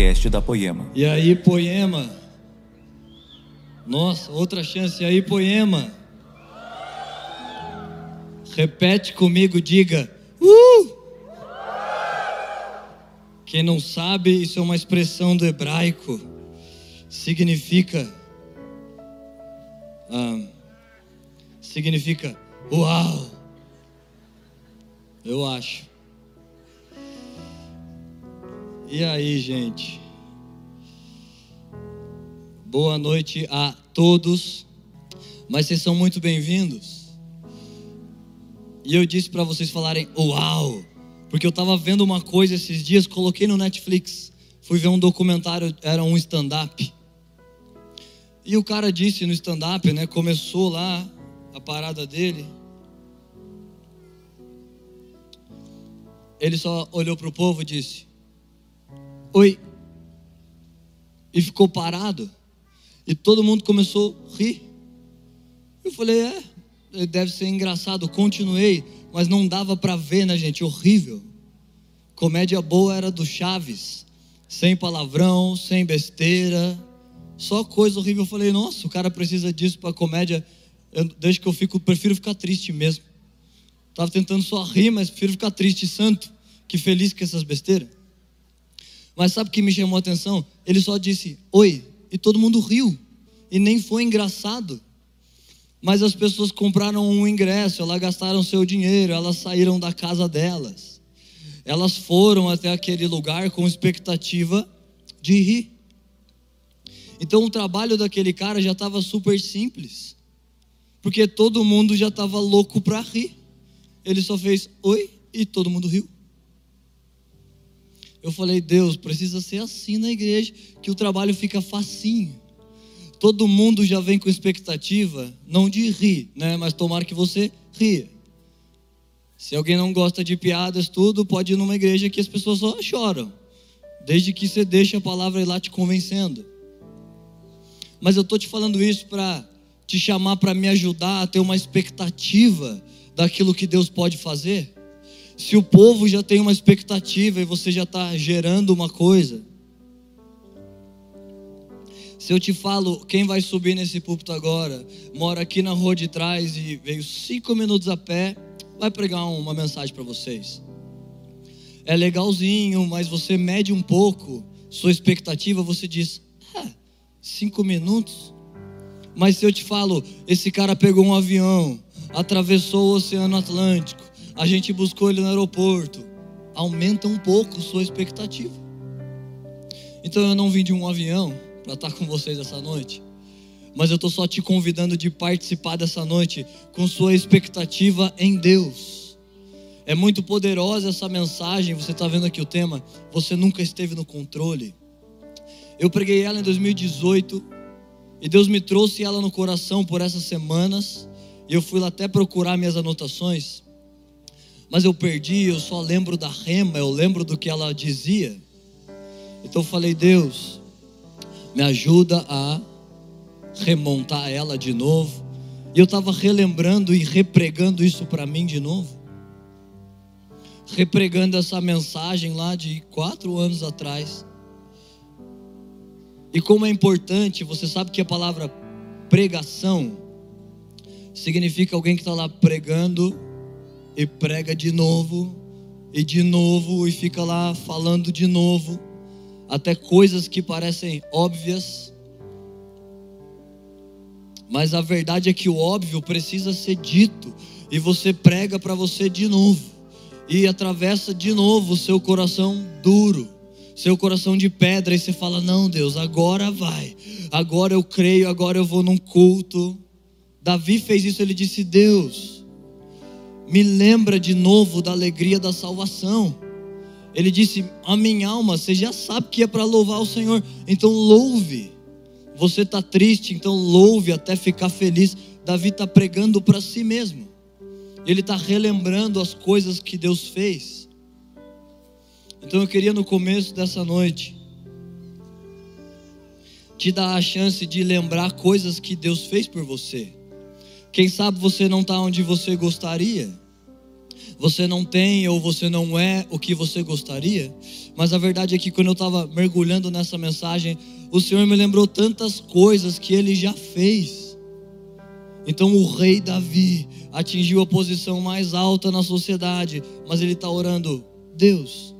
podcast da Poema. E aí, Poema? Nossa, outra chance. E aí, Poema? Repete comigo, diga. Uh! Quem não sabe, isso é uma expressão do hebraico. Significa. ah, significa uau. Eu acho. E aí, gente? Boa noite a todos. Mas vocês são muito bem-vindos. E eu disse para vocês falarem uau, porque eu estava vendo uma coisa esses dias, coloquei no Netflix. Fui ver um documentário, era um stand-up. E o cara disse no stand-up, né? Começou lá a parada dele. Ele só olhou para o povo e disse: Oi. E ficou parado. E todo mundo começou a rir. Eu falei: É, deve ser engraçado. Continuei, mas não dava para ver, né, gente? Horrível. Comédia boa era do Chaves. Sem palavrão, sem besteira. Só coisa horrível. Eu falei: Nossa, o cara precisa disso para comédia. Eu, desde que eu fico, prefiro ficar triste mesmo. Estava tentando só rir, mas prefiro ficar triste santo que feliz com essas besteiras. Mas sabe o que me chamou a atenção? Ele só disse oi e todo mundo riu e nem foi engraçado. Mas as pessoas compraram um ingresso, elas gastaram seu dinheiro, elas saíram da casa delas. Elas foram até aquele lugar com expectativa de rir. Então o trabalho daquele cara já estava super simples, porque todo mundo já estava louco para rir. Ele só fez oi e todo mundo riu. Eu falei, Deus, precisa ser assim na igreja, que o trabalho fica facinho. Todo mundo já vem com expectativa, não de rir, né? Mas tomara que você ria. Se alguém não gosta de piadas, tudo, pode ir numa igreja que as pessoas só choram. Desde que você deixe a palavra ir lá te convencendo. Mas eu estou te falando isso para te chamar para me ajudar a ter uma expectativa daquilo que Deus pode fazer. Se o povo já tem uma expectativa e você já está gerando uma coisa. Se eu te falo, quem vai subir nesse púlpito agora, mora aqui na rua de trás e veio cinco minutos a pé, vai pregar uma mensagem para vocês. É legalzinho, mas você mede um pouco sua expectativa, você diz, ah, cinco minutos. Mas se eu te falo, esse cara pegou um avião, atravessou o Oceano Atlântico, a gente buscou ele no aeroporto. Aumenta um pouco sua expectativa. Então eu não vim de um avião para estar com vocês essa noite, mas eu estou só te convidando de participar dessa noite com sua expectativa em Deus. É muito poderosa essa mensagem. Você está vendo aqui o tema? Você nunca esteve no controle. Eu preguei ela em 2018 e Deus me trouxe ela no coração por essas semanas. E eu fui lá até procurar minhas anotações mas eu perdi, eu só lembro da rema, eu lembro do que ela dizia. Então eu falei, Deus, me ajuda a remontar ela de novo. E eu estava relembrando e repregando isso para mim de novo. Repregando essa mensagem lá de quatro anos atrás. E como é importante, você sabe que a palavra pregação significa alguém que está lá pregando e prega de novo, e de novo, e fica lá falando de novo, até coisas que parecem óbvias. Mas a verdade é que o óbvio precisa ser dito, e você prega para você de novo, e atravessa de novo o seu coração duro, seu coração de pedra, e você fala: Não, Deus, agora vai, agora eu creio, agora eu vou num culto. Davi fez isso, ele disse: Deus, me lembra de novo da alegria da salvação. Ele disse: A minha alma, você já sabe que é para louvar o Senhor, então louve. Você está triste, então louve até ficar feliz. Davi está pregando para si mesmo, ele está relembrando as coisas que Deus fez. Então eu queria no começo dessa noite te dar a chance de lembrar coisas que Deus fez por você. Quem sabe você não está onde você gostaria. Você não tem ou você não é o que você gostaria? Mas a verdade é que quando eu estava mergulhando nessa mensagem, o Senhor me lembrou tantas coisas que ele já fez. Então o rei Davi atingiu a posição mais alta na sociedade, mas ele está orando: Deus,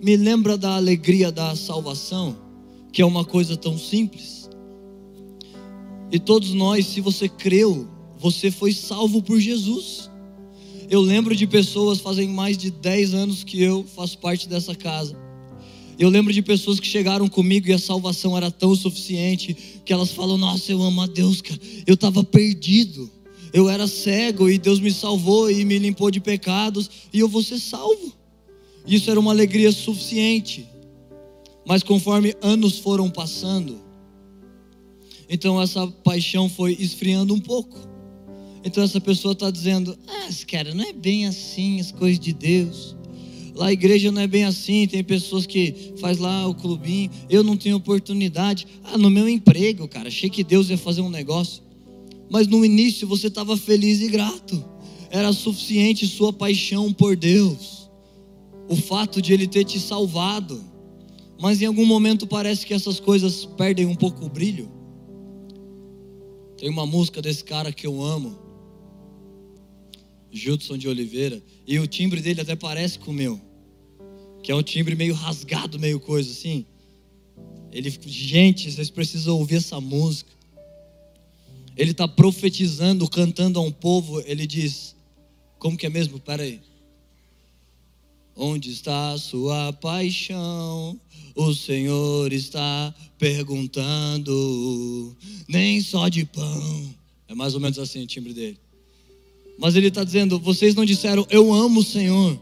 me lembra da alegria da salvação, que é uma coisa tão simples. E todos nós, se você creu, você foi salvo por Jesus. Eu lembro de pessoas, fazem mais de 10 anos que eu faço parte dessa casa. Eu lembro de pessoas que chegaram comigo e a salvação era tão suficiente que elas falam: Nossa, eu amo a Deus, cara. Eu estava perdido, eu era cego e Deus me salvou e me limpou de pecados e eu vou ser salvo. Isso era uma alegria suficiente. Mas conforme anos foram passando, então essa paixão foi esfriando um pouco. Então essa pessoa está dizendo: Ah, cara, não é bem assim as coisas de Deus. Lá a igreja não é bem assim, tem pessoas que faz lá o clubinho, eu não tenho oportunidade. Ah, no meu emprego, cara, achei que Deus ia fazer um negócio. Mas no início você estava feliz e grato. Era suficiente sua paixão por Deus. O fato de ele ter te salvado. Mas em algum momento parece que essas coisas perdem um pouco o brilho. Tem uma música desse cara que eu amo, Judson de Oliveira, e o timbre dele até parece com o meu, que é um timbre meio rasgado, meio coisa assim. Ele, gente, vocês precisam ouvir essa música. Ele está profetizando, cantando a um povo. Ele diz: Como que é mesmo? Pera aí. Onde está a sua paixão? O Senhor está perguntando. Nem só de pão. É mais ou menos assim o timbre dele. Mas ele está dizendo: vocês não disseram, eu amo o Senhor,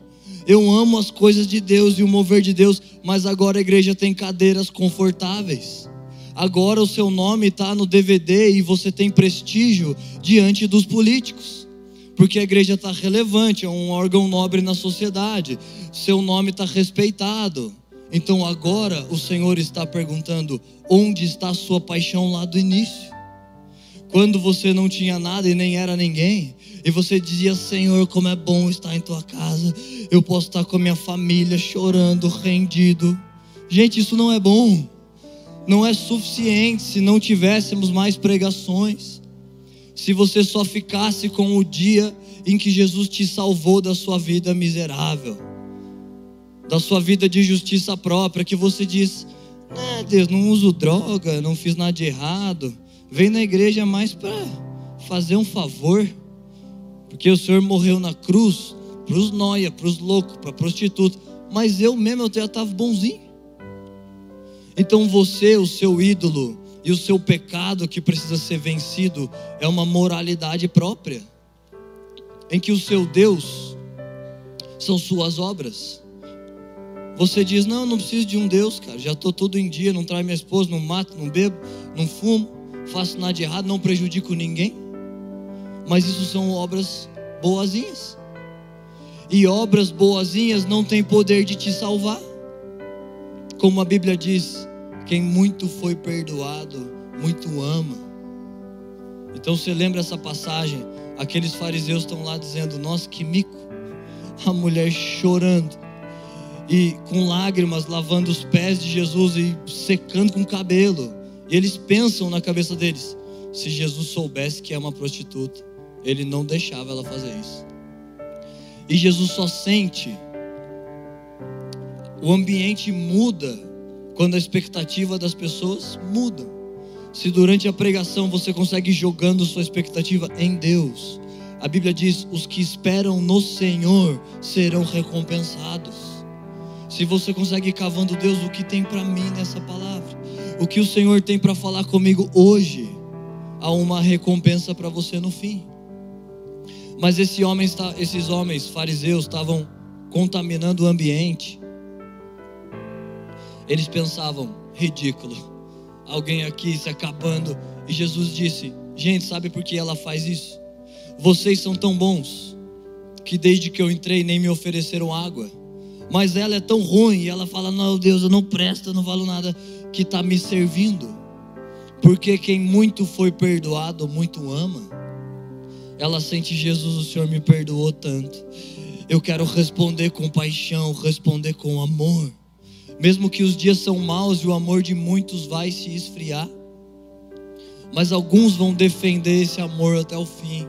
eu amo as coisas de Deus e o mover de Deus, mas agora a igreja tem cadeiras confortáveis. Agora o seu nome está no DVD e você tem prestígio diante dos políticos, porque a igreja está relevante, é um órgão nobre na sociedade, seu nome está respeitado. Então agora o Senhor está perguntando: onde está a sua paixão lá do início? Quando você não tinha nada e nem era ninguém, e você dizia: Senhor, como é bom estar em tua casa, eu posso estar com a minha família chorando, rendido. Gente, isso não é bom, não é suficiente se não tivéssemos mais pregações, se você só ficasse com o dia em que Jesus te salvou da sua vida miserável, da sua vida de justiça própria, que você diz: é, Deus, não uso droga, não fiz nada de errado, venho na igreja mais para fazer um favor. Porque o Senhor morreu na cruz para os noia, para os loucos, para prostituta. Mas eu mesmo eu já estava bonzinho. Então você, o seu ídolo e o seu pecado que precisa ser vencido é uma moralidade própria. Em que o seu Deus são suas obras. Você diz: Não, não preciso de um Deus, cara. Já estou todo em dia, não traio minha esposa, não mato, não bebo, não fumo, faço nada de errado, não prejudico ninguém mas isso são obras boazinhas. E obras boazinhas não têm poder de te salvar. Como a Bíblia diz, quem muito foi perdoado, muito ama. Então você lembra essa passagem? Aqueles fariseus estão lá dizendo: Nossa, que mico. A mulher chorando e com lágrimas lavando os pés de Jesus e secando com cabelo. E eles pensam na cabeça deles: se Jesus soubesse que é uma prostituta, ele não deixava ela fazer isso. E Jesus só sente. O ambiente muda quando a expectativa das pessoas muda. Se durante a pregação você consegue jogando sua expectativa em Deus, a Bíblia diz: os que esperam no Senhor serão recompensados. Se você consegue ir cavando Deus, o que tem para mim nessa palavra? O que o Senhor tem para falar comigo hoje? Há uma recompensa para você no fim. Mas esse homem, esses homens fariseus estavam contaminando o ambiente. Eles pensavam, ridículo, alguém aqui se acabando. E Jesus disse: Gente, sabe por que ela faz isso? Vocês são tão bons que desde que eu entrei nem me ofereceram água. Mas ela é tão ruim e ela fala: Não, Deus, eu não presto, eu não valo nada, que está me servindo. Porque quem muito foi perdoado, muito ama ela sente Jesus, o Senhor me perdoou tanto. Eu quero responder com paixão, responder com amor. Mesmo que os dias são maus e o amor de muitos vai se esfriar, mas alguns vão defender esse amor até o fim.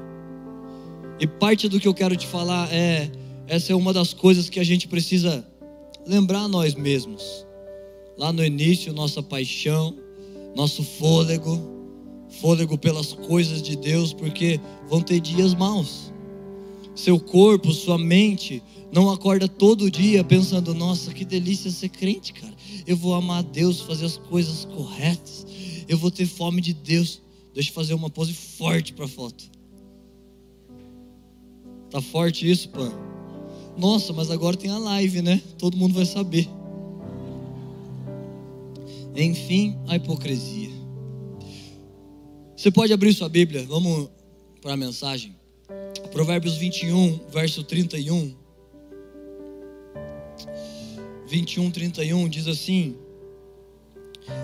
E parte do que eu quero te falar é: essa é uma das coisas que a gente precisa lembrar nós mesmos. Lá no início, nossa paixão, nosso fôlego, fôlego pelas coisas de Deus, porque vão ter dias maus. Seu corpo, sua mente, não acorda todo dia pensando: nossa, que delícia ser crente, cara. Eu vou amar a Deus, fazer as coisas corretas. Eu vou ter fome de Deus. Deixa eu fazer uma pose forte para a foto. Tá forte isso, pã? Nossa, mas agora tem a live, né? Todo mundo vai saber. Enfim, a hipocrisia. Você pode abrir sua Bíblia, vamos para a mensagem. Provérbios 21, verso 31. 21, 31 diz assim: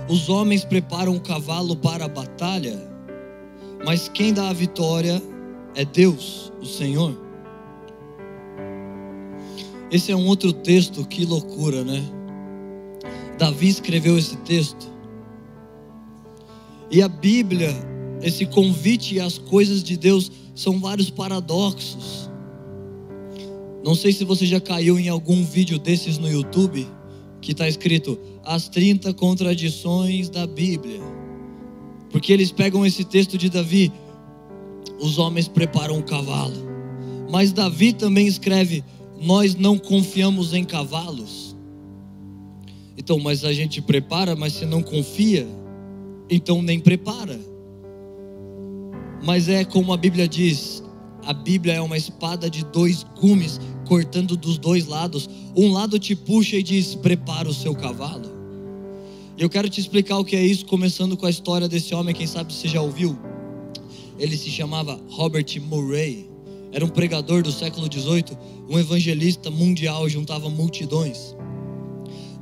Os homens preparam o cavalo para a batalha, mas quem dá a vitória é Deus, o Senhor. Esse é um outro texto, que loucura, né? Davi escreveu esse texto. E a Bíblia, esse convite às coisas de Deus, são vários paradoxos. Não sei se você já caiu em algum vídeo desses no YouTube, que está escrito As 30 Contradições da Bíblia. Porque eles pegam esse texto de Davi, os homens preparam o cavalo. Mas Davi também escreve: Nós não confiamos em cavalos. Então, mas a gente prepara, mas se não confia, então nem prepara. Mas é como a Bíblia diz: a Bíblia é uma espada de dois gumes, cortando dos dois lados. Um lado te puxa e diz: prepara o seu cavalo. Eu quero te explicar o que é isso, começando com a história desse homem, quem sabe você já ouviu. Ele se chamava Robert Murray, era um pregador do século XVIII, um evangelista mundial, juntava multidões.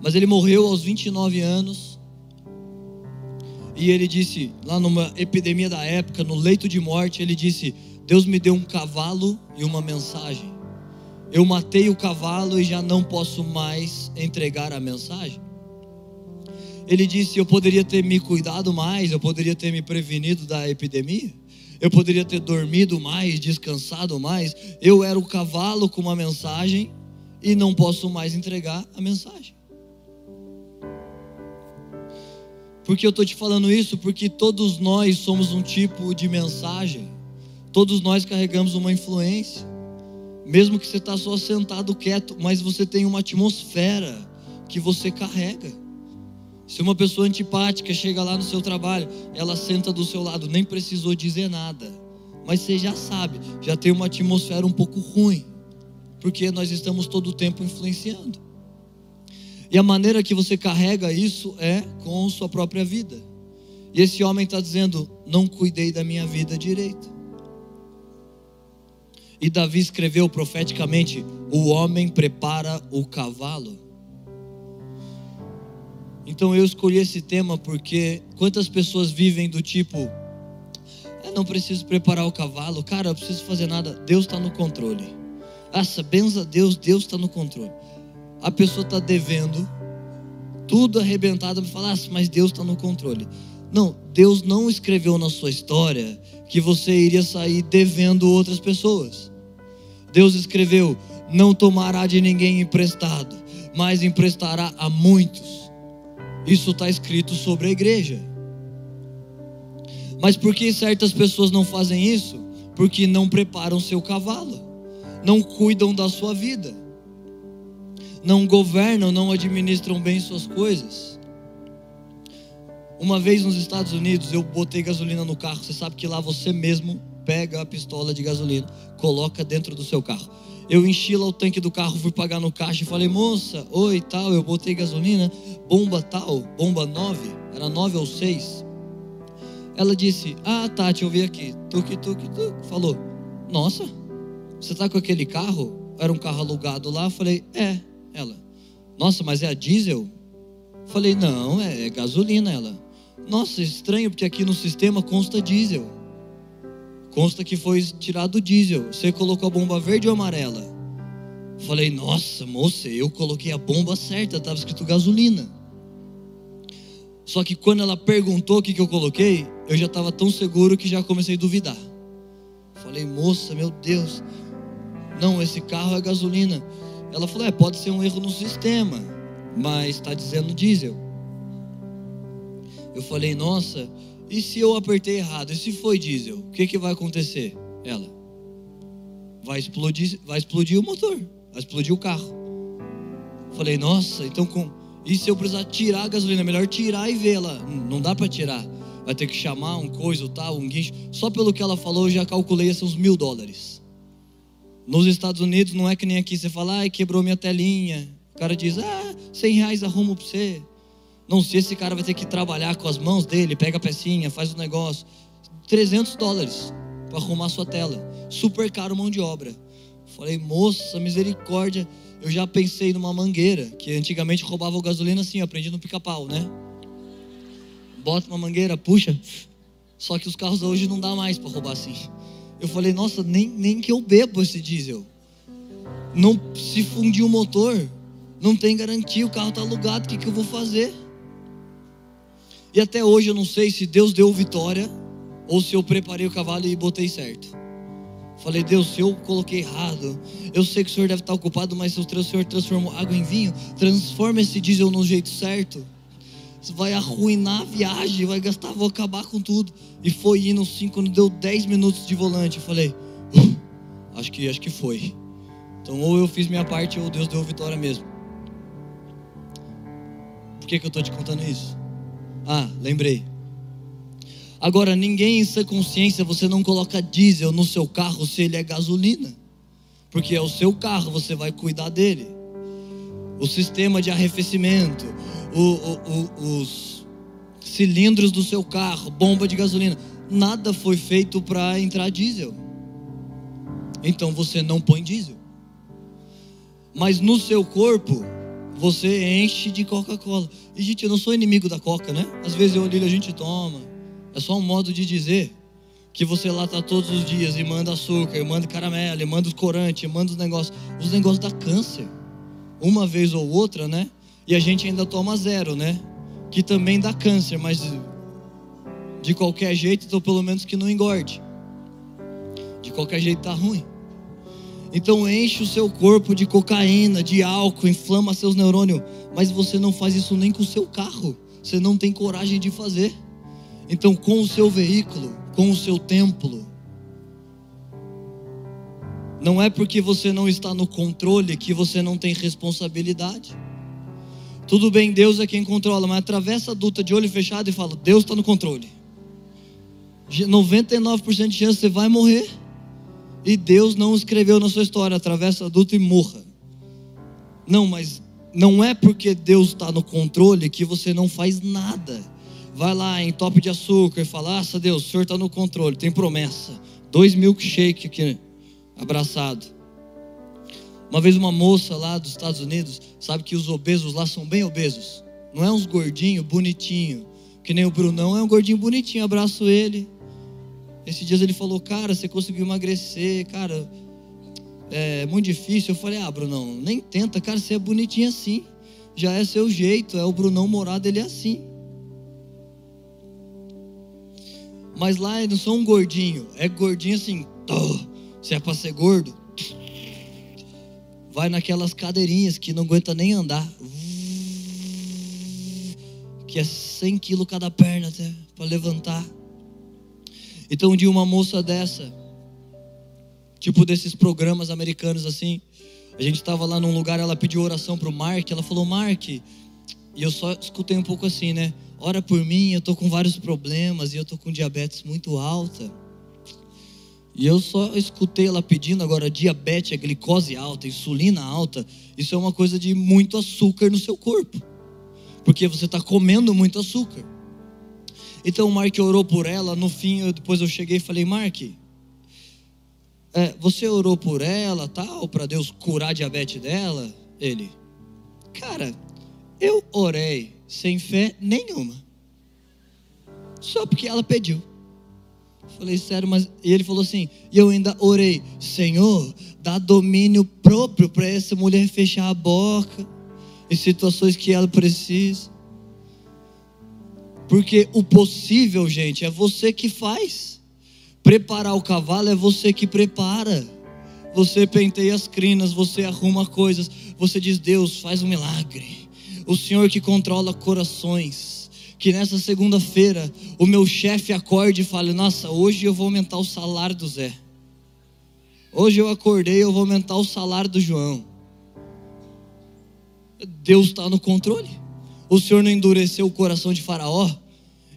Mas ele morreu aos 29 anos. E ele disse, lá numa epidemia da época, no leito de morte, ele disse: Deus me deu um cavalo e uma mensagem. Eu matei o cavalo e já não posso mais entregar a mensagem. Ele disse: Eu poderia ter me cuidado mais, eu poderia ter me prevenido da epidemia, eu poderia ter dormido mais, descansado mais. Eu era o cavalo com uma mensagem e não posso mais entregar a mensagem. Por que eu estou te falando isso? Porque todos nós somos um tipo de mensagem. Todos nós carregamos uma influência. Mesmo que você está só sentado quieto, mas você tem uma atmosfera que você carrega. Se uma pessoa antipática chega lá no seu trabalho, ela senta do seu lado, nem precisou dizer nada. Mas você já sabe, já tem uma atmosfera um pouco ruim. Porque nós estamos todo o tempo influenciando. E a maneira que você carrega isso é com sua própria vida. E esse homem está dizendo: não cuidei da minha vida direito. E Davi escreveu profeticamente: O homem prepara o cavalo. Então eu escolhi esse tema porque quantas pessoas vivem do tipo: Eu não preciso preparar o cavalo, cara, eu preciso fazer nada, Deus está no controle. Nossa, benza Deus, Deus está no controle. A pessoa está devendo, tudo arrebentado, me falar, mas Deus está no controle. Não, Deus não escreveu na sua história que você iria sair devendo outras pessoas. Deus escreveu: não tomará de ninguém emprestado, mas emprestará a muitos. Isso está escrito sobre a igreja. Mas por que certas pessoas não fazem isso? Porque não preparam seu cavalo, não cuidam da sua vida, não governam, não administram bem suas coisas. Uma vez nos Estados Unidos eu botei gasolina no carro, você sabe que lá você mesmo pega a pistola de gasolina, coloca dentro do seu carro. Eu enchi lá o tanque do carro, fui pagar no caixa e falei, moça, oi, tal, eu botei gasolina, bomba tal, bomba 9, era 9 ou 6. Ela disse, ah, Tati, eu vi aqui, tuque, tuque, tuque. Falou, nossa, você tá com aquele carro? Era um carro alugado lá? Eu falei, é. Ela, nossa, mas é a diesel? Falei, não, é, é gasolina. Ela, nossa, estranho, porque aqui no sistema consta diesel. Consta que foi tirado o diesel. Você colocou a bomba verde ou amarela? Falei, nossa, moça, eu coloquei a bomba certa, estava escrito gasolina. Só que quando ela perguntou o que, que eu coloquei, eu já estava tão seguro que já comecei a duvidar. Falei, moça, meu Deus, não, esse carro é gasolina. Ela falou, é, pode ser um erro no sistema, mas está dizendo diesel. Eu falei, nossa, e se eu apertei errado? E se foi diesel? O que, que vai acontecer? Ela, vai explodir, vai explodir o motor, vai explodir o carro. Falei, nossa, então com e se eu precisar tirar a gasolina, melhor tirar e ver ela. Não dá para tirar. Vai ter que chamar um coisa, tal, um guincho. Só pelo que ela falou, eu já calculei esses mil dólares. Nos Estados Unidos não é que nem aqui, você fala, ai, quebrou minha telinha. O cara diz, ah, 100 reais arrumo para você. Não sei se esse cara vai ter que trabalhar com as mãos dele, pega a pecinha, faz o negócio. 300 dólares para arrumar sua tela. Super caro mão de obra. Falei, moça, misericórdia eu já pensei numa mangueira, que antigamente roubava gasolina assim, aprendi no pica-pau, né? Bota uma mangueira, puxa. Só que os carros hoje não dá mais para roubar assim. Eu falei, nossa, nem, nem que eu bebo esse diesel. Não se fundir o motor, não tem garantia, o carro está alugado, o que, que eu vou fazer? E até hoje eu não sei se Deus deu vitória ou se eu preparei o cavalo e botei certo. Falei, Deus, se eu coloquei errado, eu sei que o Senhor deve estar ocupado, mas se o Senhor transformou água em vinho, transforma esse diesel no jeito certo. Vai arruinar a viagem, vai gastar, vou acabar com tudo. E foi indo sim, quando deu 10 minutos de volante, eu falei, acho que acho que foi. Então ou eu fiz minha parte ou Deus deu vitória mesmo. Por que, que eu estou te contando isso? Ah, lembrei. Agora, ninguém em sua consciência, você não coloca diesel no seu carro se ele é gasolina. Porque é o seu carro, você vai cuidar dele. O sistema de arrefecimento, o, o, o, os cilindros do seu carro, bomba de gasolina. Nada foi feito para entrar diesel. Então você não põe diesel. Mas no seu corpo, você enche de Coca-Cola. E, gente, eu não sou inimigo da Coca, né? Às vezes eu olho e a gente toma. É só um modo de dizer que você lá está todos os dias e manda açúcar, e manda caramelo, e manda os corantes, manda os negócios. Os negócios dá câncer. Uma vez ou outra, né? E a gente ainda toma zero, né? Que também dá câncer, mas de qualquer jeito, então pelo menos que não engorde. De qualquer jeito tá ruim. Então enche o seu corpo de cocaína, de álcool, inflama seus neurônios, mas você não faz isso nem com o seu carro. Você não tem coragem de fazer. Então, com o seu veículo, com o seu templo, não é porque você não está no controle que você não tem responsabilidade. Tudo bem, Deus é quem controla, mas atravessa a duta de olho fechado e fala: Deus está no controle. 99% de chance você vai morrer. E Deus não escreveu na sua história: atravessa a duta e morra. Não, mas não é porque Deus está no controle que você não faz nada vai lá em top de açúcar e fala: Ah, Deus, o senhor está no controle, tem promessa. Dois milkshake aqui, abraçado. Uma vez uma moça lá dos Estados Unidos, sabe que os obesos lá são bem obesos. Não é uns gordinhos, bonitinho. Que nem o Brunão, é um gordinho bonitinho, abraço ele. Esses dias ele falou, cara, você conseguiu emagrecer, cara, é muito difícil. Eu falei, ah, Brunão, nem tenta, cara, você é bonitinho assim. Já é seu jeito, é o Brunão morado, ele é assim. Mas lá eles não são um gordinho. É gordinho assim. Se é para ser gordo, vai naquelas cadeirinhas que não aguenta nem andar. Que é 100 quilos cada perna até para levantar. Então um dia uma moça dessa, tipo desses programas americanos assim, a gente estava lá num lugar, ela pediu oração para o Mark, ela falou, Mark, e eu só escutei um pouco assim, né? ora por mim, eu estou com vários problemas e eu estou com diabetes muito alta. E eu só escutei ela pedindo agora diabetes, glicose alta, insulina alta. Isso é uma coisa de muito açúcar no seu corpo, porque você está comendo muito açúcar. Então o Mark orou por ela. No fim, eu, depois eu cheguei e falei: Mark, é, você orou por ela, tal, para Deus curar a diabetes dela? Ele, cara, eu orei sem fé nenhuma. Só porque ela pediu. Falei, sério, mas. E ele falou assim, e eu ainda orei, Senhor, dá domínio próprio para essa mulher fechar a boca em situações que ela precisa. Porque o possível, gente, é você que faz. Preparar o cavalo é você que prepara. Você penteia as crinas, você arruma coisas, você diz: Deus, faz um milagre. O Senhor que controla corações. Que nessa segunda-feira o meu chefe acorde e fale: Nossa, hoje eu vou aumentar o salário do Zé. Hoje eu acordei, eu vou aumentar o salário do João. Deus está no controle. O Senhor não endureceu o coração de Faraó,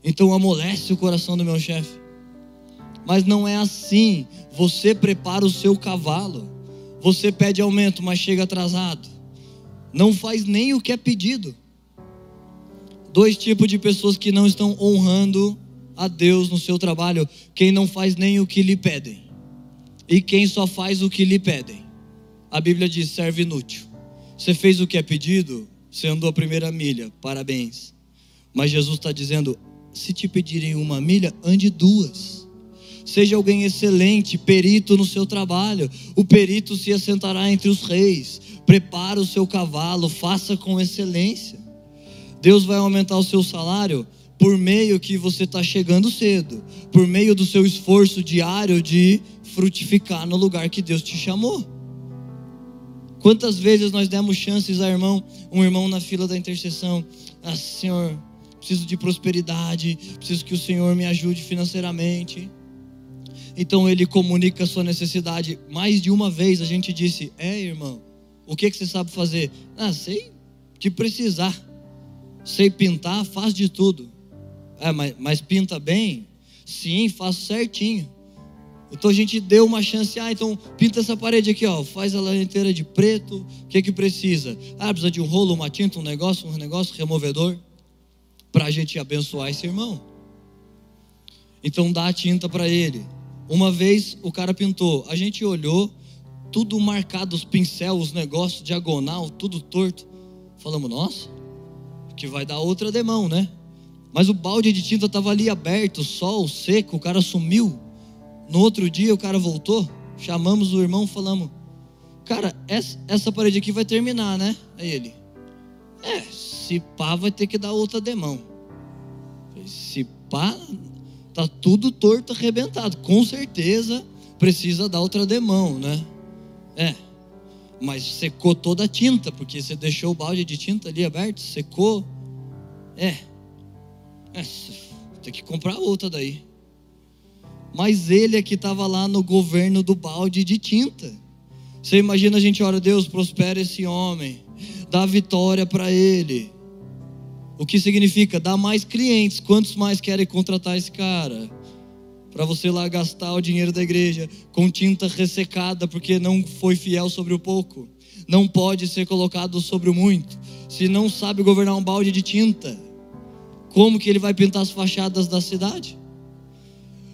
então amolece o coração do meu chefe. Mas não é assim. Você prepara o seu cavalo. Você pede aumento, mas chega atrasado. Não faz nem o que é pedido. Dois tipos de pessoas que não estão honrando a Deus no seu trabalho: quem não faz nem o que lhe pedem, e quem só faz o que lhe pedem. A Bíblia diz: serve inútil. Você fez o que é pedido, você andou a primeira milha, parabéns. Mas Jesus está dizendo: se te pedirem uma milha, ande duas. Seja alguém excelente, perito no seu trabalho. O perito se assentará entre os reis. Prepara o seu cavalo, faça com excelência. Deus vai aumentar o seu salário por meio que você está chegando cedo, por meio do seu esforço diário de frutificar no lugar que Deus te chamou. Quantas vezes nós demos chances a irmão, um irmão na fila da intercessão, ah, Senhor, preciso de prosperidade, preciso que o Senhor me ajude financeiramente. Então ele comunica a sua necessidade. Mais de uma vez a gente disse: É, irmão, o que, que você sabe fazer? Ah, sei que precisar. Sei pintar, faz de tudo. É, mas, mas pinta bem? Sim, faço certinho. Então a gente deu uma chance, ah, então pinta essa parede aqui, ó, faz ela inteira de preto. O que que precisa? Ah, precisa de um rolo, uma tinta, um negócio, um negócio removedor para a gente abençoar esse irmão. Então dá a tinta para ele. Uma vez o cara pintou, a gente olhou, tudo marcado, os pincel, os negócios diagonal, tudo torto. Falamos, nossa, que vai dar outra demão, né? Mas o balde de tinta estava ali aberto, sol, seco, o cara sumiu. No outro dia o cara voltou, chamamos o irmão, falamos, cara, essa, parede aqui vai terminar, né? Aí ele, é, se pá vai ter que dar outra demão. Se pá, tá tudo torto, arrebentado. Com certeza precisa dar outra demão, né? É. Mas secou toda a tinta, porque você deixou o balde de tinta ali aberto, secou. É. é tem que comprar outra daí. Mas ele é que estava lá no governo do balde de tinta. Você imagina a gente, ora, Deus, prospera esse homem, dá vitória para ele. O que significa? Dá mais clientes. Quantos mais querem contratar esse cara? Para você lá gastar o dinheiro da igreja com tinta ressecada porque não foi fiel sobre o pouco. Não pode ser colocado sobre o muito. Se não sabe governar um balde de tinta, como que ele vai pintar as fachadas da cidade?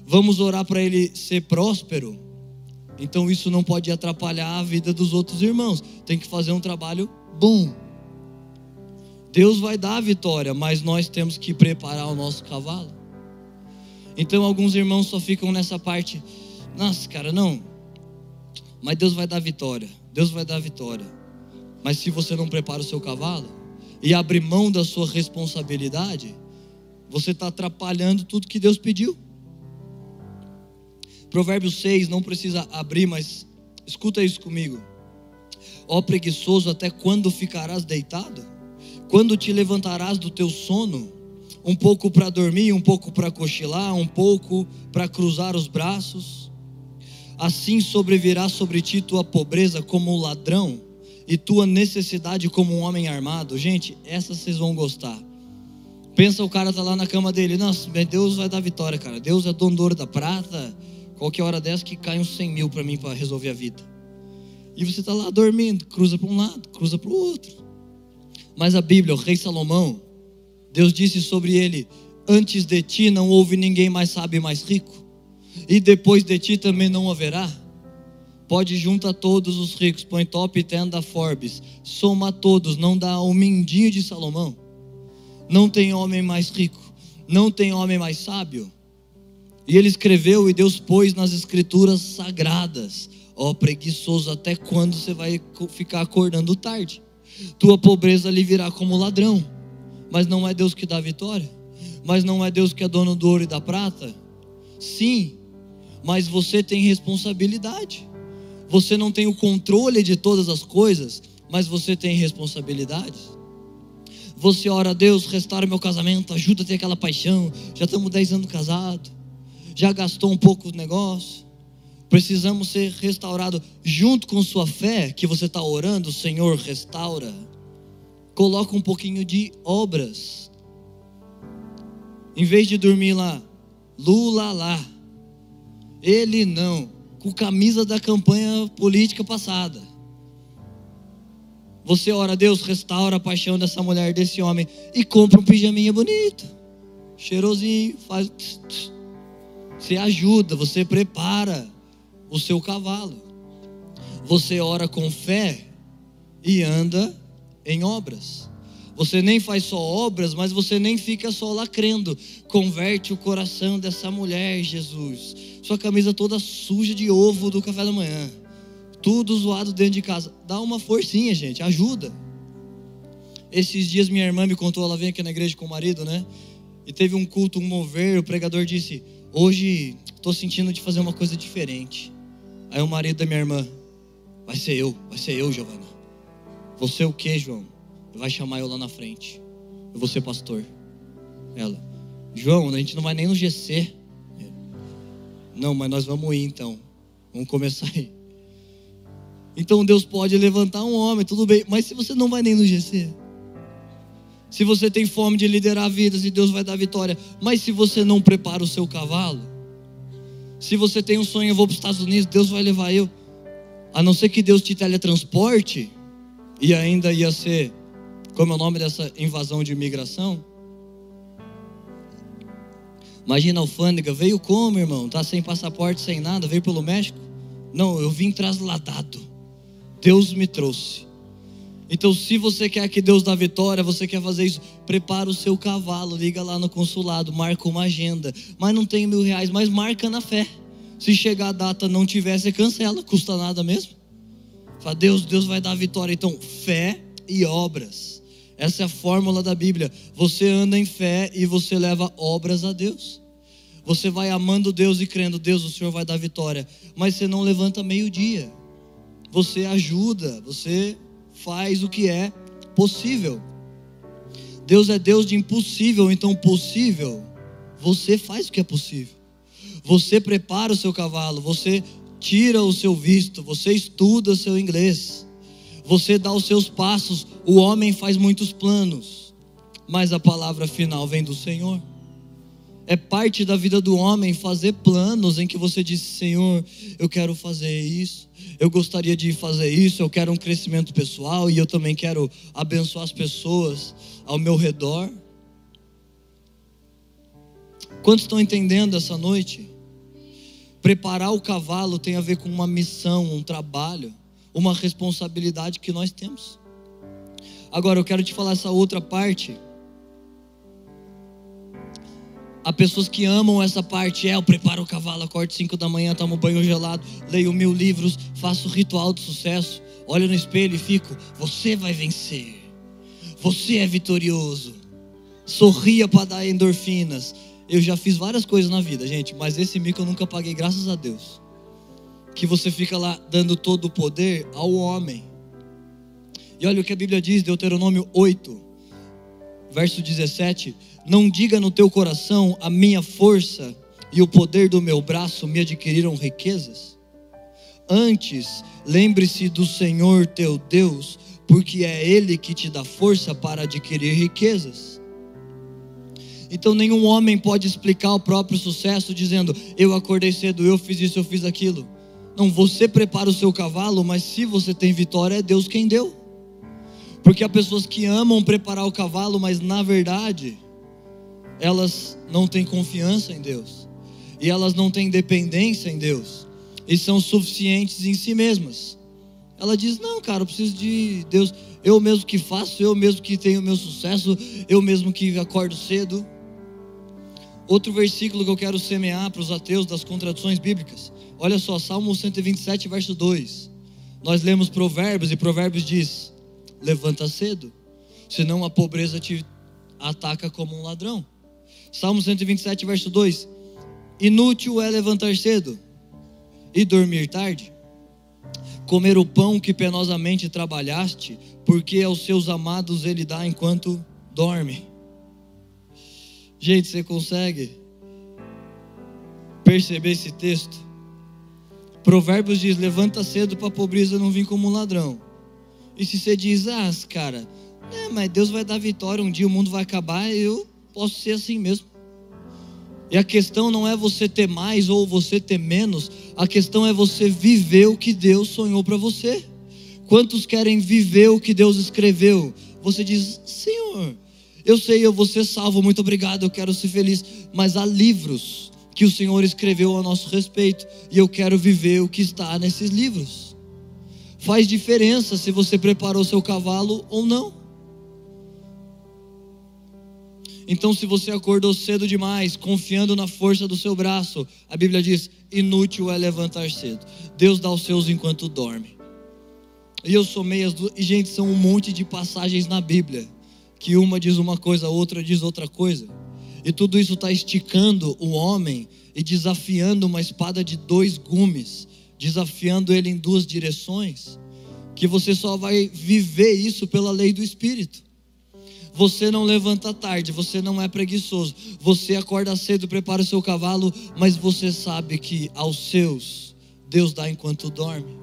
Vamos orar para ele ser próspero. Então isso não pode atrapalhar a vida dos outros irmãos. Tem que fazer um trabalho bom. Deus vai dar a vitória, mas nós temos que preparar o nosso cavalo. Então alguns irmãos só ficam nessa parte. Nossa, cara, não. Mas Deus vai dar vitória. Deus vai dar vitória. Mas se você não prepara o seu cavalo e abre mão da sua responsabilidade, você está atrapalhando tudo que Deus pediu. Provérbios 6, não precisa abrir, mas escuta isso comigo. Ó preguiçoso, até quando ficarás deitado? Quando te levantarás do teu sono? Um pouco para dormir, um pouco para cochilar, um pouco para cruzar os braços. Assim sobrevirá sobre ti tua pobreza como um ladrão e tua necessidade como um homem armado. Gente, essa vocês vão gostar. Pensa o cara tá lá na cama dele, nossa, Deus vai dar vitória, cara. Deus é dono do ouro da prata. Qualquer hora dessa que cai uns 100 mil para mim para resolver a vida. E você tá lá dormindo, cruza para um lado, cruza para o outro. Mas a Bíblia, o rei Salomão, Deus disse sobre ele: Antes de ti não houve ninguém mais sábio e mais rico, e depois de ti também não haverá. Pode juntar todos os ricos, põe top 10 da Forbes, soma todos, não dá um mindinho de Salomão. Não tem homem mais rico, não tem homem mais sábio. E ele escreveu e Deus pôs nas escrituras sagradas. Ó oh, preguiçoso, até quando você vai ficar acordando tarde? Tua pobreza lhe virá como ladrão. Mas não é Deus que dá vitória? Mas não é Deus que é dono do ouro e da prata? Sim, mas você tem responsabilidade. Você não tem o controle de todas as coisas, mas você tem responsabilidades. Você ora a Deus, restaura meu casamento, ajuda a ter aquela paixão. Já estamos 10 anos casados, já gastou um pouco o negócio. Precisamos ser restaurados junto com sua fé que você está orando, Senhor, restaura. Coloca um pouquinho de obras. Em vez de dormir lá, Lula lá, ele não, com camisa da campanha política passada. Você ora, Deus, restaura a paixão dessa mulher, desse homem, e compra um pijaminha bonito, cheirosinho, faz. Você ajuda, você prepara o seu cavalo. Você ora com fé e anda em obras. Você nem faz só obras, mas você nem fica só lá crendo. Converte o coração dessa mulher, Jesus. Sua camisa toda suja de ovo do café da manhã. Tudo zoado dentro de casa. Dá uma forcinha, gente, ajuda. Esses dias minha irmã me contou, ela vem aqui na igreja com o marido, né? E teve um culto, um mover, o pregador disse: Hoje estou sentindo de fazer uma coisa diferente. Aí o marido da minha irmã: Vai ser eu, vai ser eu, Giovana. Você o que, João? vai chamar eu lá na frente. Eu vou ser pastor. Ela, João, a gente não vai nem no GC. Não, mas nós vamos ir então. Vamos começar aí. Então Deus pode levantar um homem, tudo bem. Mas se você não vai nem no GC, se você tem fome de liderar vidas e Deus vai dar vitória, mas se você não prepara o seu cavalo, se você tem um sonho, eu vou para os Estados Unidos, Deus vai levar eu. A não ser que Deus te teletransporte, e ainda ia ser como é o nome dessa invasão de imigração? Imagina a alfândega, veio como, irmão? Tá sem passaporte, sem nada, veio pelo México? Não, eu vim trasladado. Deus me trouxe. Então, se você quer que Deus dê vitória, você quer fazer isso, prepara o seu cavalo, liga lá no consulado, marca uma agenda. Mas não tem mil reais, mas marca na fé. Se chegar a data não tiver, você cancela, custa nada mesmo. Fala, Deus, Deus vai dar vitória. Então, fé e obras. Essa é a fórmula da Bíblia. Você anda em fé e você leva obras a Deus. Você vai amando Deus e crendo, Deus, o Senhor vai dar vitória. Mas você não levanta meio-dia. Você ajuda, você faz o que é possível. Deus é Deus de impossível, então possível, você faz o que é possível. Você prepara o seu cavalo, você tira o seu visto, você estuda seu inglês. Você dá os seus passos, o homem faz muitos planos, mas a palavra final vem do Senhor. É parte da vida do homem fazer planos em que você diz: Senhor, eu quero fazer isso, eu gostaria de fazer isso, eu quero um crescimento pessoal e eu também quero abençoar as pessoas ao meu redor. Quantos estão entendendo essa noite? Preparar o cavalo tem a ver com uma missão, um trabalho uma responsabilidade que nós temos. Agora eu quero te falar essa outra parte. Há pessoas que amam essa parte. É, eu preparo o cavalo, acordo 5 da manhã, tomo banho gelado, leio mil livros, faço ritual de sucesso, olho no espelho e fico: Você vai vencer. Você é vitorioso. Sorria para dar endorfinas. Eu já fiz várias coisas na vida, gente, mas esse mico eu nunca paguei, graças a Deus que você fica lá dando todo o poder ao homem. E olha o que a Bíblia diz, Deuteronômio 8, verso 17: Não diga no teu coração, a minha força e o poder do meu braço me adquiriram riquezas. Antes, lembre-se do Senhor teu Deus, porque é Ele que te dá força para adquirir riquezas. Então nenhum homem pode explicar o próprio sucesso dizendo: Eu acordei cedo, eu fiz isso, eu fiz aquilo. Não, você prepara o seu cavalo, mas se você tem vitória, é Deus quem deu. Porque há pessoas que amam preparar o cavalo, mas na verdade, elas não têm confiança em Deus. E elas não têm dependência em Deus. E são suficientes em si mesmas. Ela diz: Não, cara, eu preciso de Deus. Eu mesmo que faço, eu mesmo que tenho meu sucesso, eu mesmo que acordo cedo. Outro versículo que eu quero semear para os ateus das contradições bíblicas. Olha só, Salmo 127, verso 2. Nós lemos Provérbios e Provérbios diz: Levanta cedo, senão a pobreza te ataca como um ladrão. Salmo 127, verso 2: Inútil é levantar cedo e dormir tarde, comer o pão que penosamente trabalhaste, porque aos seus amados ele dá enquanto dorme. Gente, você consegue perceber esse texto? Provérbios diz: levanta cedo para a pobreza não vir como um ladrão. E se você diz, ah, cara, é, mas Deus vai dar vitória, um dia o mundo vai acabar, eu posso ser assim mesmo. E a questão não é você ter mais ou você ter menos, a questão é você viver o que Deus sonhou para você. Quantos querem viver o que Deus escreveu? Você diz, Senhor, eu sei, eu vou ser salvo, muito obrigado, eu quero ser feliz. Mas há livros que o Senhor escreveu a nosso respeito, e eu quero viver o que está nesses livros. Faz diferença se você preparou seu cavalo ou não. Então, se você acordou cedo demais, confiando na força do seu braço, a Bíblia diz: inútil é levantar cedo. Deus dá os seus enquanto dorme. E eu somei as duas. E, gente, são um monte de passagens na Bíblia. Que uma diz uma coisa, a outra diz outra coisa. E tudo isso está esticando o homem e desafiando uma espada de dois gumes, desafiando ele em duas direções. Que você só vai viver isso pela lei do Espírito. Você não levanta tarde, você não é preguiçoso. Você acorda cedo, prepara o seu cavalo, mas você sabe que aos seus Deus dá enquanto dorme.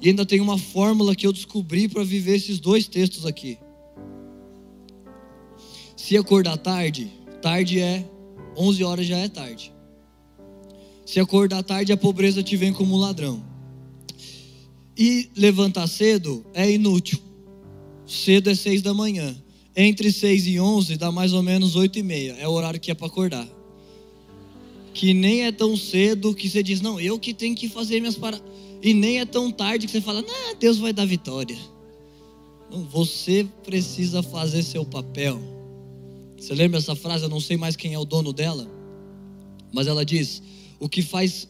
E ainda tem uma fórmula que eu descobri para viver esses dois textos aqui. Se acordar tarde, tarde é 11 horas já é tarde. Se acordar tarde, a pobreza te vem como ladrão. E levantar cedo é inútil. Cedo é seis da manhã. Entre seis e onze dá mais ou menos oito e meia. É o horário que é para acordar. Que nem é tão cedo que você diz, não, eu que tenho que fazer minhas paradas. E nem é tão tarde que você fala, não, Deus vai dar vitória. Não, você precisa fazer seu papel. Você lembra essa frase? Eu não sei mais quem é o dono dela. Mas ela diz: o que faz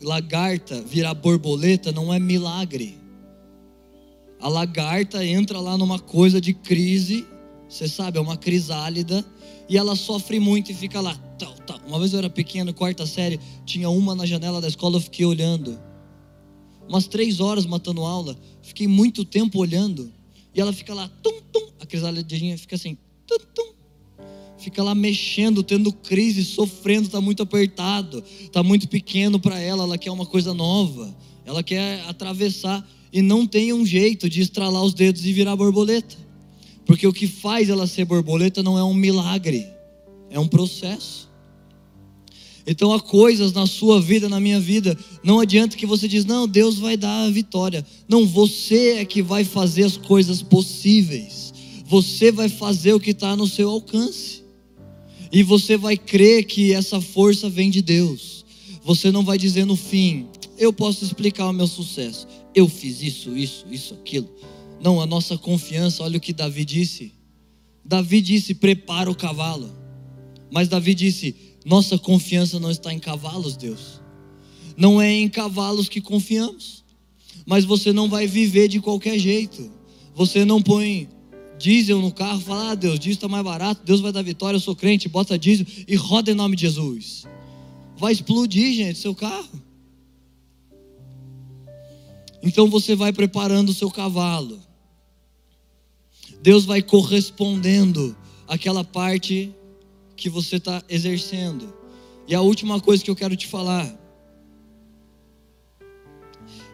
lagarta virar borboleta não é milagre a lagarta entra lá numa coisa de crise, você sabe, é uma crisálida, e ela sofre muito e fica lá. Tal, tal. Uma vez eu era pequeno, quarta série, tinha uma na janela da escola, eu fiquei olhando. Umas três horas matando aula, fiquei muito tempo olhando, e ela fica lá, tum, tum, a crisálida fica assim, fica lá mexendo, tendo crise, sofrendo, está muito apertado, está muito pequeno para ela, ela quer uma coisa nova, ela quer atravessar e não tem um jeito de estralar os dedos e virar borboleta. Porque o que faz ela ser borboleta não é um milagre, é um processo. Então há coisas na sua vida, na minha vida, não adianta que você diz, não, Deus vai dar a vitória. Não, você é que vai fazer as coisas possíveis. Você vai fazer o que está no seu alcance. E você vai crer que essa força vem de Deus. Você não vai dizer no fim, eu posso explicar o meu sucesso eu fiz isso, isso, isso, aquilo. Não, a nossa confiança, olha o que Davi disse. Davi disse: prepara o cavalo. Mas Davi disse: nossa confiança não está em cavalos, Deus. Não é em cavalos que confiamos. Mas você não vai viver de qualquer jeito. Você não põe diesel no carro, fala: ah, Deus, diesel está mais barato, Deus vai dar vitória, eu sou crente, bota diesel e roda em nome de Jesus. Vai explodir, gente, seu carro. Então você vai preparando o seu cavalo. Deus vai correspondendo aquela parte que você está exercendo. E a última coisa que eu quero te falar.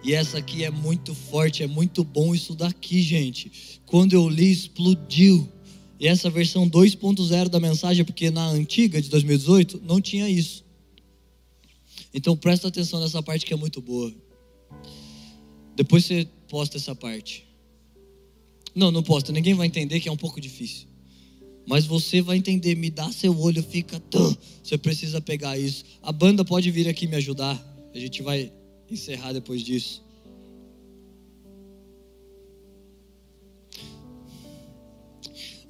E essa aqui é muito forte, é muito bom isso daqui, gente. Quando eu li, explodiu. E essa versão 2.0 da mensagem, porque na antiga de 2018 não tinha isso. Então presta atenção nessa parte que é muito boa. Depois você posta essa parte. Não, não posta, ninguém vai entender que é um pouco difícil. Mas você vai entender, me dá seu olho, fica. Você precisa pegar isso. A banda pode vir aqui me ajudar. A gente vai encerrar depois disso.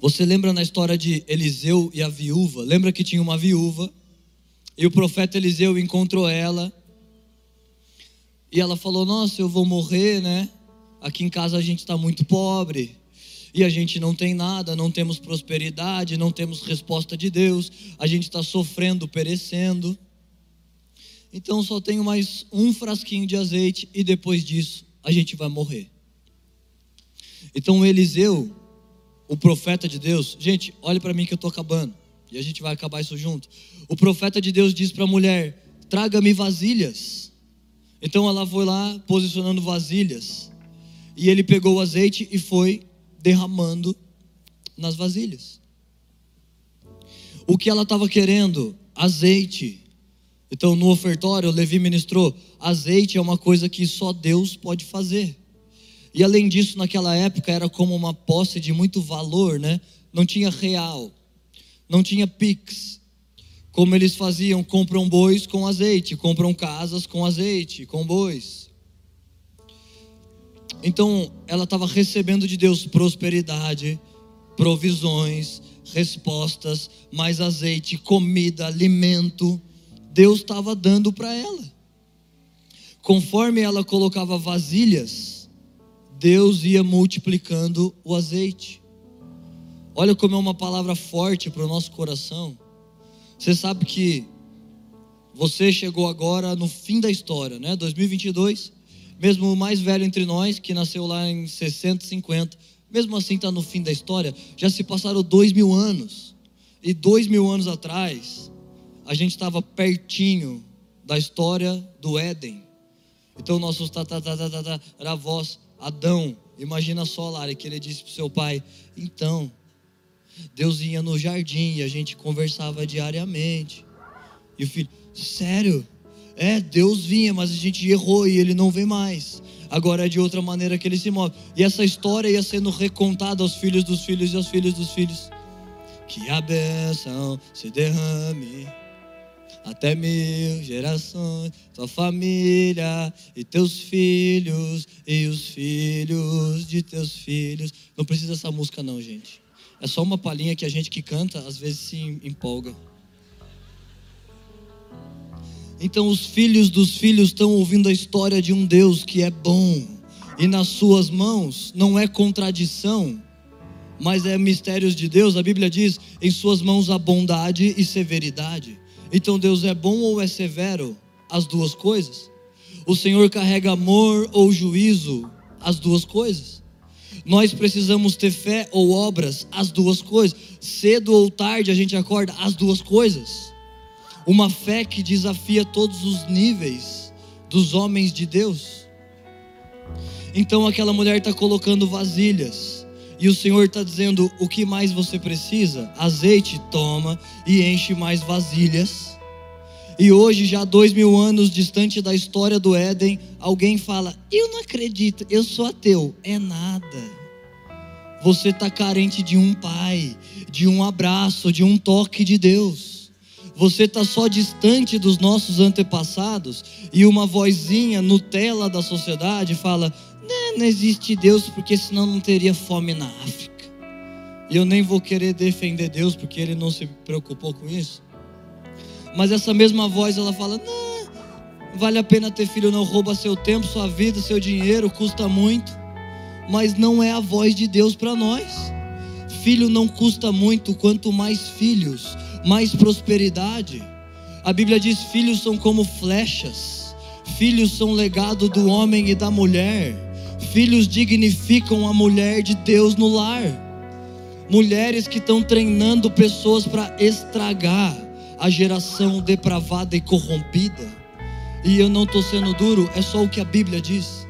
Você lembra na história de Eliseu e a viúva? Lembra que tinha uma viúva e o profeta Eliseu encontrou ela e ela falou: Nossa, eu vou morrer, né? Aqui em casa a gente está muito pobre e a gente não tem nada, não temos prosperidade, não temos resposta de Deus, a gente está sofrendo, perecendo. Então só tenho mais um frasquinho de azeite e depois disso a gente vai morrer. Então Eliseu, o profeta de Deus, gente, olhe para mim que eu estou acabando e a gente vai acabar isso junto. O profeta de Deus diz para a mulher: traga-me vasilhas. Então ela foi lá posicionando vasilhas e ele pegou o azeite e foi derramando nas vasilhas. O que ela estava querendo? Azeite. Então, no ofertório, Levi ministrou: azeite é uma coisa que só Deus pode fazer. E além disso, naquela época era como uma posse de muito valor, né? Não tinha real, não tinha pix. Como eles faziam, compram bois com azeite, compram casas com azeite, com bois. Então, ela estava recebendo de Deus prosperidade, provisões, respostas, mais azeite, comida, alimento. Deus estava dando para ela. Conforme ela colocava vasilhas, Deus ia multiplicando o azeite. Olha como é uma palavra forte para o nosso coração. Você sabe que você chegou agora no fim da história, né? 2022 mesmo o mais velho entre nós, que nasceu lá em 60, 50, mesmo assim está no fim da história, já se passaram dois mil anos. E dois mil anos atrás, a gente estava pertinho da história do Éden. Então, nossos tataravós, Adão, imagina só, Lara, que ele disse para seu pai: então, Deus ia no jardim e a gente conversava diariamente. E o filho, sério? É, Deus vinha, mas a gente errou e ele não vem mais. Agora é de outra maneira que ele se move. E essa história ia sendo recontada aos filhos dos filhos e aos filhos dos filhos. Que a bênção se derrame até mil gerações, tua família e teus filhos e os filhos de teus filhos. Não precisa essa música não, gente. É só uma palhinha que a gente que canta às vezes se empolga. Então os filhos dos filhos estão ouvindo a história de um Deus que é bom, e nas suas mãos não é contradição, mas é mistérios de Deus. A Bíblia diz: em suas mãos há bondade e severidade. Então Deus é bom ou é severo? As duas coisas. O Senhor carrega amor ou juízo? As duas coisas. Nós precisamos ter fé ou obras? As duas coisas. Cedo ou tarde a gente acorda? As duas coisas uma fé que desafia todos os níveis dos homens de Deus. Então aquela mulher está colocando vasilhas, e o Senhor está dizendo: o que mais você precisa? Azeite, toma e enche mais vasilhas. E hoje, já dois mil anos distante da história do Éden, alguém fala: Eu não acredito, eu sou ateu. É nada. Você está carente de um pai, de um abraço, de um toque de Deus você está só distante dos nossos antepassados e uma vozinha Nutella da sociedade fala: não, existe Deus porque senão não teria fome na África. E eu nem vou querer defender Deus porque ele não se preocupou com isso. Mas essa mesma voz ela fala: não, vale a pena ter filho, não rouba seu tempo, sua vida, seu dinheiro, custa muito. Mas não é a voz de Deus para nós. Filho não custa muito, quanto mais filhos mais prosperidade. A Bíblia diz: filhos são como flechas, filhos são legado do homem e da mulher, filhos dignificam a mulher de Deus no lar. Mulheres que estão treinando pessoas para estragar a geração depravada e corrompida. E eu não estou sendo duro, é só o que a Bíblia diz.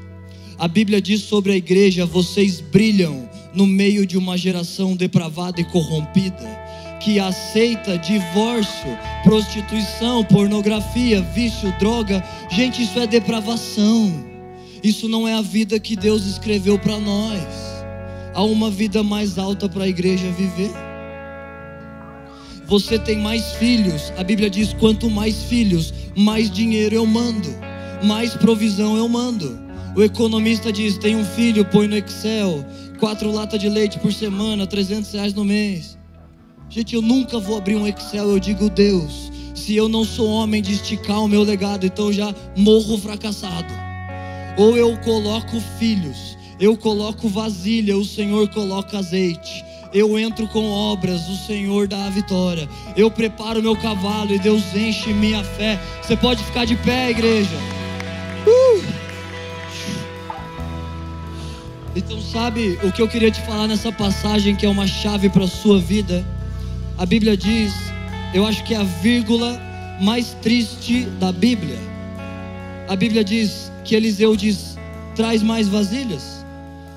A Bíblia diz sobre a igreja: vocês brilham no meio de uma geração depravada e corrompida que aceita divórcio, prostituição, pornografia, vício, droga. Gente, isso é depravação. Isso não é a vida que Deus escreveu para nós. Há uma vida mais alta para a igreja viver. Você tem mais filhos. A Bíblia diz: quanto mais filhos, mais dinheiro eu mando, mais provisão eu mando. O economista diz: tem um filho, põe no Excel, quatro latas de leite por semana, 300 reais no mês. Gente, eu nunca vou abrir um Excel, eu digo, Deus, se eu não sou homem de esticar o meu legado, então já morro fracassado. Ou eu coloco filhos, eu coloco vasilha, o Senhor coloca azeite. Eu entro com obras, o Senhor dá a vitória. Eu preparo meu cavalo e Deus enche minha fé. Você pode ficar de pé, igreja. Uh! Então, sabe o que eu queria te falar nessa passagem que é uma chave para a sua vida? A Bíblia diz, eu acho que é a vírgula mais triste da Bíblia. A Bíblia diz que Eliseu diz: traz mais vasilhas,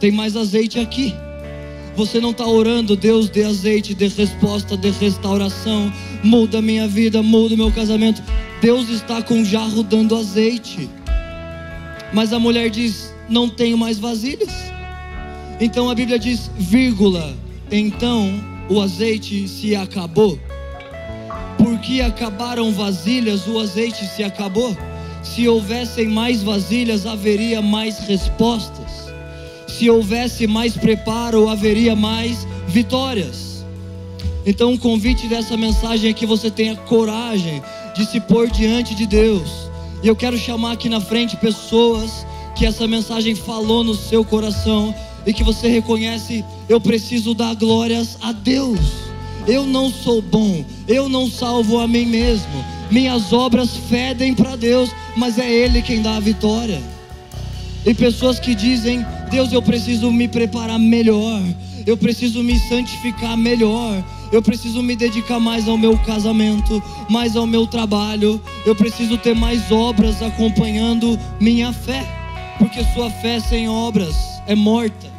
tem mais azeite aqui. Você não está orando, Deus dê azeite, dê resposta, dê restauração, muda minha vida, muda meu casamento. Deus está com um jarro dando azeite. Mas a mulher diz: não tenho mais vasilhas. Então a Bíblia diz, vírgula, então o azeite se acabou. Porque acabaram vasilhas, o azeite se acabou. Se houvessem mais vasilhas, haveria mais respostas. Se houvesse mais preparo, haveria mais vitórias. Então, o convite dessa mensagem é que você tenha coragem de se pôr diante de Deus. E eu quero chamar aqui na frente pessoas que essa mensagem falou no seu coração e que você reconhece: eu preciso dar glórias a Deus. Eu não sou bom, eu não salvo a mim mesmo. Minhas obras fedem para Deus, mas é Ele quem dá a vitória. E pessoas que dizem: Deus, eu preciso me preparar melhor, eu preciso me santificar melhor, eu preciso me dedicar mais ao meu casamento, mais ao meu trabalho, eu preciso ter mais obras acompanhando minha fé, porque sua fé sem obras é morta.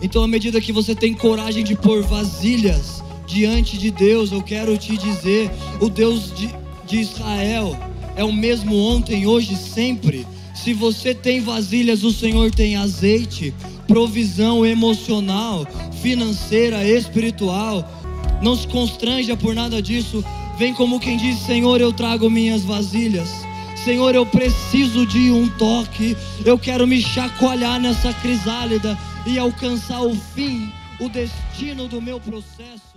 Então, à medida que você tem coragem de pôr vasilhas diante de Deus, eu quero te dizer: o Deus de, de Israel é o mesmo ontem, hoje, sempre. Se você tem vasilhas, o Senhor tem azeite, provisão emocional, financeira, espiritual. Não se constranja por nada disso. Vem como quem diz: Senhor, eu trago minhas vasilhas. Senhor, eu preciso de um toque. Eu quero me chacoalhar nessa crisálida e alcançar o fim, o destino do meu processo.